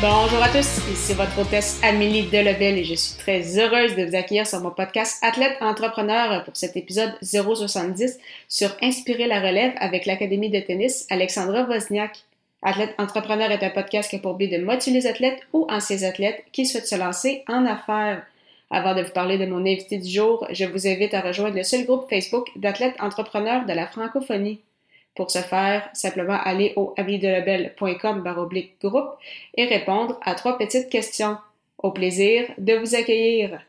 Bonjour à tous, ici votre hôtesse Amélie Delebel et je suis très heureuse de vous accueillir sur mon podcast Athlète Entrepreneur pour cet épisode 070 sur Inspirer la relève avec l'Académie de tennis Alexandra Wozniak. Athlète Entrepreneur est un podcast qui a pour but de motiver les athlètes ou anciens athlètes qui souhaitent se lancer en affaires. Avant de vous parler de mon invité du jour, je vous invite à rejoindre le seul groupe Facebook d'athlètes entrepreneurs de la francophonie. Pour ce faire, simplement aller au avidelabel.com baroblique groupe et répondre à trois petites questions. Au plaisir de vous accueillir.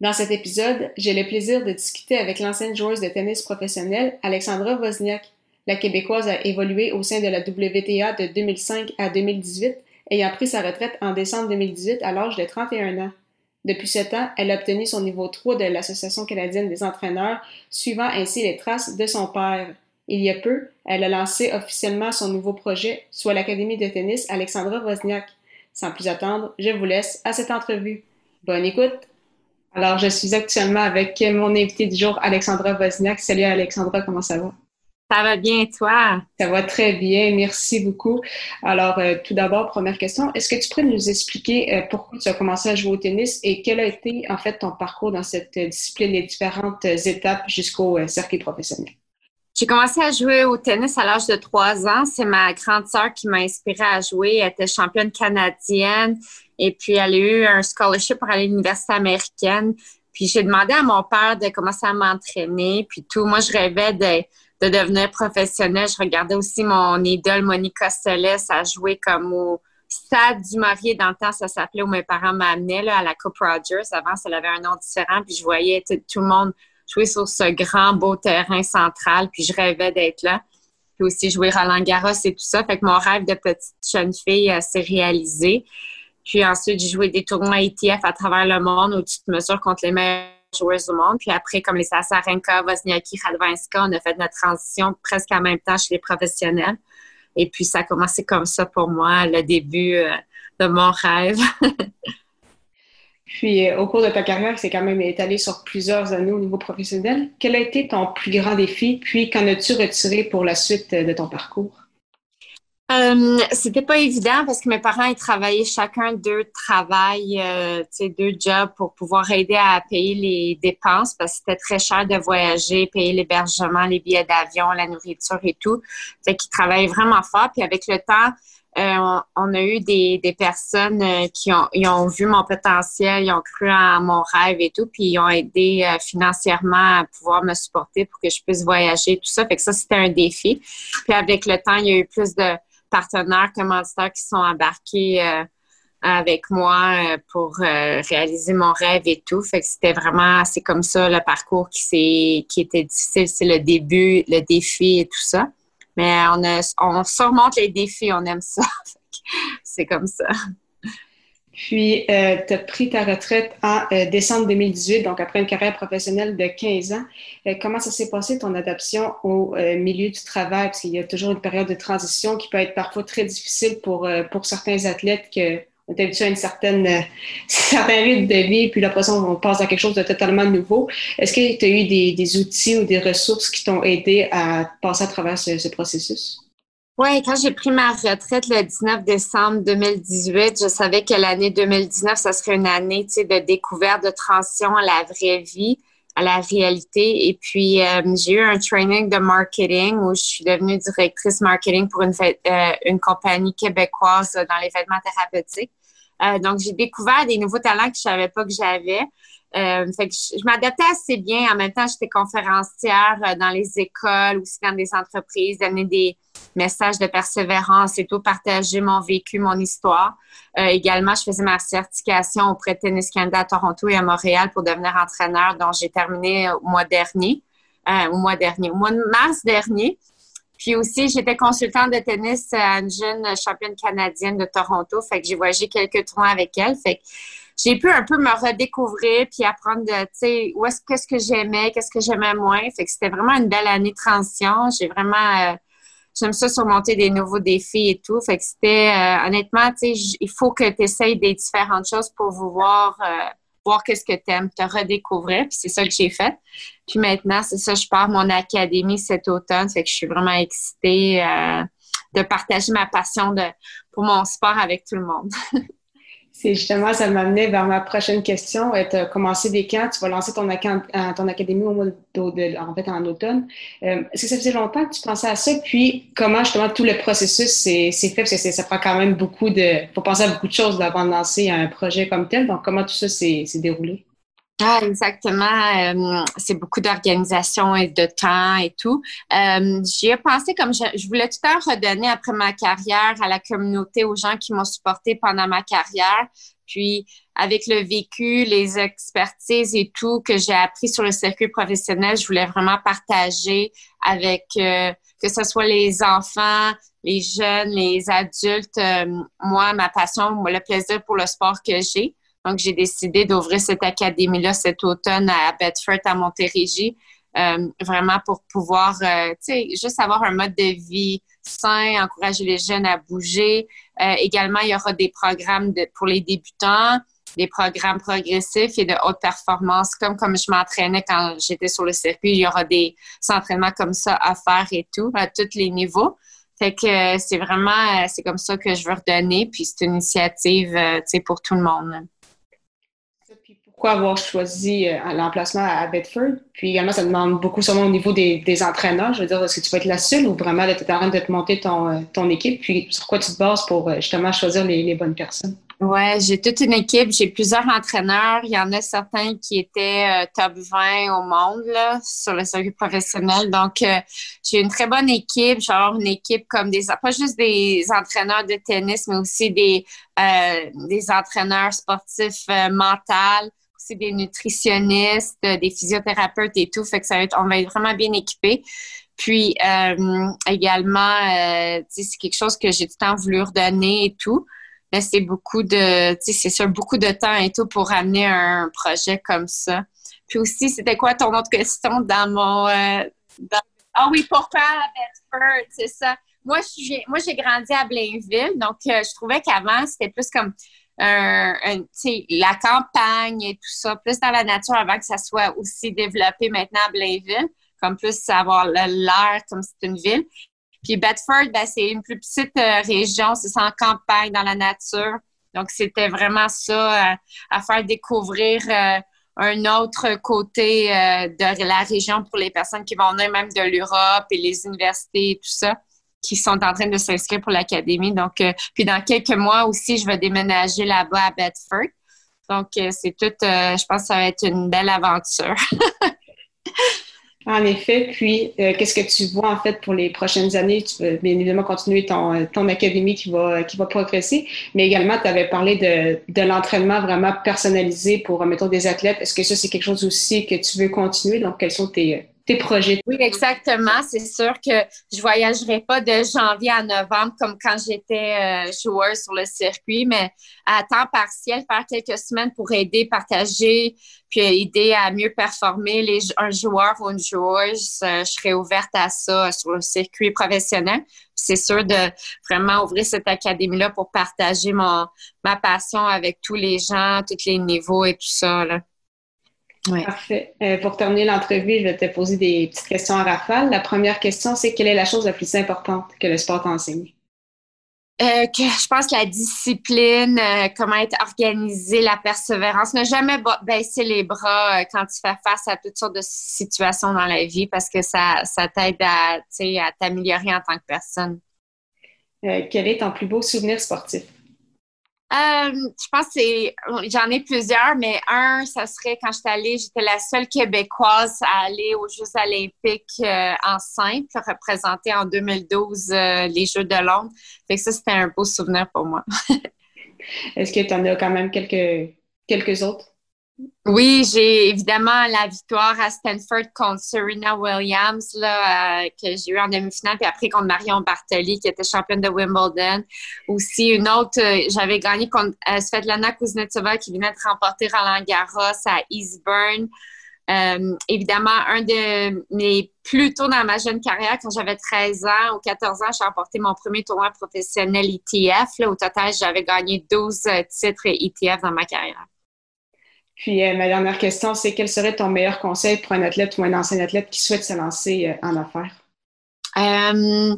Dans cet épisode, j'ai le plaisir de discuter avec l'ancienne joueuse de tennis professionnelle Alexandra Wozniak. La Québécoise a évolué au sein de la WTA de 2005 à 2018, ayant pris sa retraite en décembre 2018 à l'âge de 31 ans. Depuis ce temps, elle a obtenu son niveau 3 de l'Association canadienne des entraîneurs, suivant ainsi les traces de son père. Il y a peu, elle a lancé officiellement son nouveau projet, soit l'Académie de tennis Alexandra Wozniak. Sans plus attendre, je vous laisse à cette entrevue. Bonne écoute! Alors, je suis actuellement avec mon invité du jour, Alexandra Wozniak. Salut Alexandra, comment ça va? Ça va bien, toi? Ça va très bien, merci beaucoup. Alors, euh, tout d'abord, première question, est-ce que tu pourrais nous expliquer euh, pourquoi tu as commencé à jouer au tennis et quel a été en fait ton parcours dans cette discipline, les différentes étapes jusqu'au euh, circuit professionnel? J'ai commencé à jouer au tennis à l'âge de trois ans. C'est ma grande sœur qui m'a inspirée à jouer. Elle était championne canadienne et puis elle a eu un scholarship pour aller à l'université américaine. Puis j'ai demandé à mon père de commencer à m'entraîner, puis tout. Moi, je rêvais de, de devenir professionnelle. Je regardais aussi mon idole Monica Seles à jouer comme au Stade du Maurier. Dans le temps, ça s'appelait où mes parents m'amenaient à la Coupe Rogers. Avant, ça avait un nom différent. Puis je voyais tout le monde jouer sur ce grand beau terrain central, puis je rêvais d'être là. Puis aussi jouer Roland Garros et tout ça. Fait que mon rêve de petite jeune fille euh, s'est réalisé. Puis ensuite, j'ai joué des tournois ETF à travers le monde où tu mesures contre les meilleurs joueurs du monde. Puis après, comme les Sasarenka, Wozniacki, Radwanska, on a fait notre transition presque en même temps chez les professionnels. Et puis, ça a commencé comme ça pour moi, le début euh, de mon rêve. Puis, euh, au cours de ta carrière, c'est quand même étalé sur plusieurs années au niveau professionnel. Quel a été ton plus grand défi? Puis, qu'en as-tu retiré pour la suite de ton parcours? Euh, c'était pas évident parce que mes parents ils travaillaient chacun deux travail, euh, deux jobs pour pouvoir aider à payer les dépenses parce que c'était très cher de voyager, payer l'hébergement, les billets d'avion, la nourriture et tout. Fait qu'ils travaillaient vraiment fort. Puis avec le temps, euh, on, a eu des, personnes euh, qui ont, ont, vu mon potentiel, ils ont cru en mon rêve et tout, puis ils ont aidé euh, financièrement à pouvoir me supporter pour que je puisse voyager, tout ça. Fait que ça, c'était un défi. Puis avec le temps, il y a eu plus de partenaires commanditaires qui sont embarqués avec moi pour réaliser mon rêve et tout. Fait que c'était vraiment, c'est comme ça le parcours qui, qui était difficile. C'est le début, le défi et tout ça. Mais on, on surmonte les défis, on aime ça. C'est comme ça. Puis, euh, tu as pris ta retraite en euh, décembre 2018, donc après une carrière professionnelle de 15 ans. Euh, comment ça s'est passé, ton adaptation au milieu du travail? Parce qu'il y a toujours une période de transition qui peut être parfois très difficile pour, pour certains athlètes que on est habitué à une certaine, euh, certain rythme de vie, puis la façon on passe à quelque chose de totalement nouveau. Est-ce que tu as eu des, outils ou des ressources qui t'ont aidé à passer à travers ce, processus? Oui, quand j'ai pris ma retraite le 19 décembre 2018, je savais que l'année 2019, ça serait une année de découverte, de transition à la vraie vie, à la réalité. Et puis, euh, j'ai eu un training de marketing où je suis devenue directrice marketing pour une, euh, une compagnie québécoise dans l'événement thérapeutique. Euh, donc, j'ai découvert des nouveaux talents que je savais pas que j'avais. Euh, fait que je, m'adaptais assez bien. En même temps, j'étais conférencière euh, dans les écoles, aussi dans des entreprises, donner des messages de persévérance et tout, partager mon vécu, mon histoire. également, je faisais ma certification auprès de Tennis Canada à Toronto et à Montréal pour devenir entraîneur, dont j'ai terminé au mois dernier, au mois dernier, au mois de mars dernier. Puis aussi, j'étais consultante de tennis à une jeune championne canadienne de Toronto. Fait que j'ai voyagé quelques tournois avec elle. Fait que j'ai pu un peu me redécouvrir puis apprendre de, tu sais, où est-ce qu'est-ce que j'aimais, qu'est-ce que j'aimais moins. Fait que c'était vraiment une belle année de transition. J'ai vraiment, euh, j'aime ça surmonter des nouveaux défis et tout. Fait que c'était, euh, honnêtement, tu sais, il faut que tu essayes des différentes choses pour voir, euh, voir qu'est-ce que tu aimes, te redécouvrir. Puis c'est ça que j'ai fait. Puis maintenant, c'est ça, je pars mon académie cet automne. Fait que je suis vraiment excitée euh, de partager ma passion de, pour mon sport avec tout le monde. C'est justement, ça m'amenait vers ma prochaine question. Tu as commencé des camps, tu vas lancer ton, euh, académie au mois de, en fait, en automne. Euh, est-ce que ça faisait longtemps que tu pensais à ça? Puis, comment justement tout le processus s'est fait? Parce que ça prend quand même beaucoup de. faut penser à beaucoup de choses avant de lancer un projet comme tel. Donc, comment tout ça s'est déroulé? Ah, exactement. Euh, c'est beaucoup d'organisation et de temps et tout. Euh, J'y ai pensé comme je, je, voulais tout le temps redonner après ma carrière à la communauté, aux gens qui m'ont supporté pendant ma carrière. Puis, avec le vécu, les expertises et tout que j'ai appris sur le circuit professionnel, je voulais vraiment partager avec euh, que ce soit les enfants, les jeunes, les adultes, euh, moi, ma passion, le plaisir pour le sport que j'ai. Donc, j'ai décidé d'ouvrir cette académie-là cet automne à Bedford, à Montérégie, euh, vraiment pour pouvoir, euh, tu sais, juste avoir un mode de vie sain, encourager les jeunes à bouger. Euh, également, il y aura des programmes pour les débutants, des programmes progressifs et de haute performance, comme comme je m'entraînais quand j'étais sur le circuit. Il y aura des entraînements comme ça à faire et tout, à tous les niveaux. Fait que c'est vraiment, c'est comme ça que je veux redonner. Puis c'est une initiative, tu sais, pour tout le monde pourquoi avoir choisi euh, l'emplacement à Bedford. Puis également, ça demande beaucoup sûrement au niveau des, entraîneurs. Je veux dire, est-ce que tu vas être la seule ou vraiment tu es en train de te monter ton, euh, ton équipe? Puis sur quoi tu te bases pour euh, justement choisir les, bonnes personnes? Ouais, j'ai toute une équipe, j'ai plusieurs entraîneurs. Il y en a certains qui étaient top 20 au monde sur le circuit professionnel. Donc, j'ai une très bonne équipe. Genre une équipe comme des pas juste des entraîneurs de tennis, mais aussi des des entraîneurs sportifs mentaux des nutritionnistes, des physiothérapeutes et tout. Fait que ça on va être vraiment bien équipés. Puis euh, également, euh, c'est quelque chose que j'ai tout le temps voulu redonner et tout. Mais c'est beaucoup de, c'est beaucoup de temps et tout pour amener un projet comme ça. Puis aussi, c'était quoi ton autre question dans mon... Euh, ah oui, pourquoi Bedford, c'est ça. Moi, moi, j'ai grandi à Blainville, donc je trouvais qu'avant, c'était plus comme un, la campagne et tout ça, plus dans la nature avant que ça soit aussi développé maintenant à Blainville, comme plus avoir l'air comme c'est une ville. Puis Bedford, ben, c'est une plus petite euh, région, c'est en campagne, dans la nature. Donc, c'était vraiment ça euh, à faire découvrir euh, un autre côté de la région pour les personnes qui vont venir même de l'Europe et les universités et tout ça qui sont en train de s'inscrire pour l'académie. Donc, euh, puis dans quelques mois aussi, je vais déménager là-bas à Bedford. Donc, euh, c'est tout, euh, je pense que ça va être une belle aventure. en effet, puis qu'est-ce que tu vois en fait pour les prochaines années? Tu veux bien évidemment continuer ton, ton académie qui va, qui va progresser, mais également tu avais parlé de, de l'entraînement vraiment personnalisé pour, mettons, des athlètes. Est-ce que ça, c'est quelque chose aussi que tu veux continuer? Donc, quels sont tes, projets. Oui, exactement. C'est sûr que je voyagerai pas de janvier à novembre comme quand j'étais euh, joueuse sur le circuit, mais à temps partiel, faire quelques semaines pour aider, partager, puis aider à mieux performer les, un joueur ou une joueuse. Euh, je serai ouverte à ça sur le circuit professionnel. C'est sûr de vraiment ouvrir cette académie-là pour partager mon, ma passion avec tous les gens, tous les niveaux et tout ça. Parfait. Euh, pour terminer l'entrevue, je vais te poser des petites questions à rafale. La première question, c'est quelle est la chose la plus importante que le sport t'enseigne? Euh, que je pense que la discipline, euh, comment être organisé, la persévérance, ne jamais baisser les bras quand tu fais face à toutes sortes de situations dans la vie parce que ça, ça t'aide à, à t'améliorer en tant que personne. quel est ton plus beau souvenir sportif? Euh, je pense que j'en ai plusieurs, mais un, ça serait quand j'étais allée, j'étais la seule Québécoise à aller aux Jeux olympiques euh, en simple, représenter en 2012 euh, les Jeux de Londres. Fait que ça, c'était un beau souvenir pour moi. Est-ce que tu en as quand même quelques, quelques autres? Oui, j'ai évidemment la victoire à Stanford contre Serena Williams là, euh, que j'ai eu en demi-finale, puis après contre Marion Bartoli qui était championne de Wimbledon. Aussi une autre, euh, j'avais gagné contre euh, Svetlana Kuznetsova qui venait de remporter Roland Garros à Eastbourne. évidemment, un de mes plus tôt dans ma jeune carrière, quand j'avais 13 ans ou 14 ans, j'ai remporté mon premier tournoi professionnel ETF. Au total, j'avais gagné 12 titres ETF dans ma carrière. Puis euh, ma dernière question, c'est quel serait ton meilleur conseil pour un athlète ou un ancien athlète qui souhaite se lancer euh, en affaires? Euh,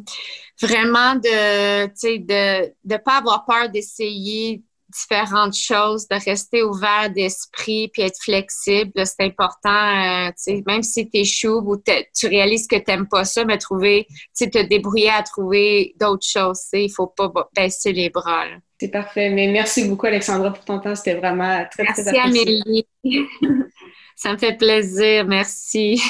vraiment de ne de, pas avoir peur d'essayer différentes choses, de rester ouvert d'esprit puis être flexible. C'est important, même si tu échoues ou tu réalises que tu n'aimes pas ça, mais trouver, te débrouiller à trouver d'autres choses. Il ne faut pas baisser les bras. C'est parfait. Mais merci beaucoup, Alexandra, pour ton temps. C'était vraiment très, très Merci, Amélie. Ça me fait plaisir. Merci.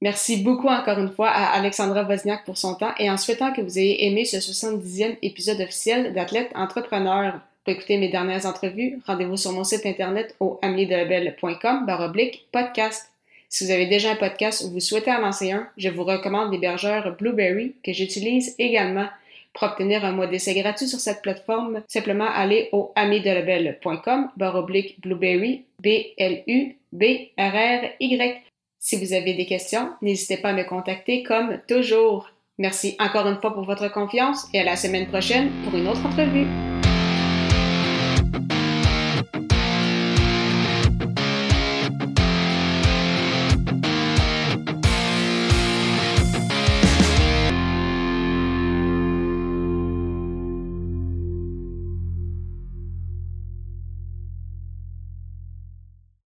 Merci beaucoup encore une fois à Alexandra Wozniak pour son temps et en souhaitant que vous ayez aimé ce 70e épisode officiel d'Athlète Entrepreneur. Pour écouter mes dernières entrevues, rendez-vous sur mon site internet au ameliedelabel.com baroblique podcast. Si vous avez déjà un podcast ou vous souhaitez en lancer un, je vous recommande l'hébergeur Blueberry que j'utilise également. Pour obtenir un mois d'essai gratuit sur cette plateforme, simplement allez au amidelabel.com barre oblique blueberry B-L-U-B-R-R-Y. Si vous avez des questions, n'hésitez pas à me contacter comme toujours. Merci encore une fois pour votre confiance et à la semaine prochaine pour une autre entrevue.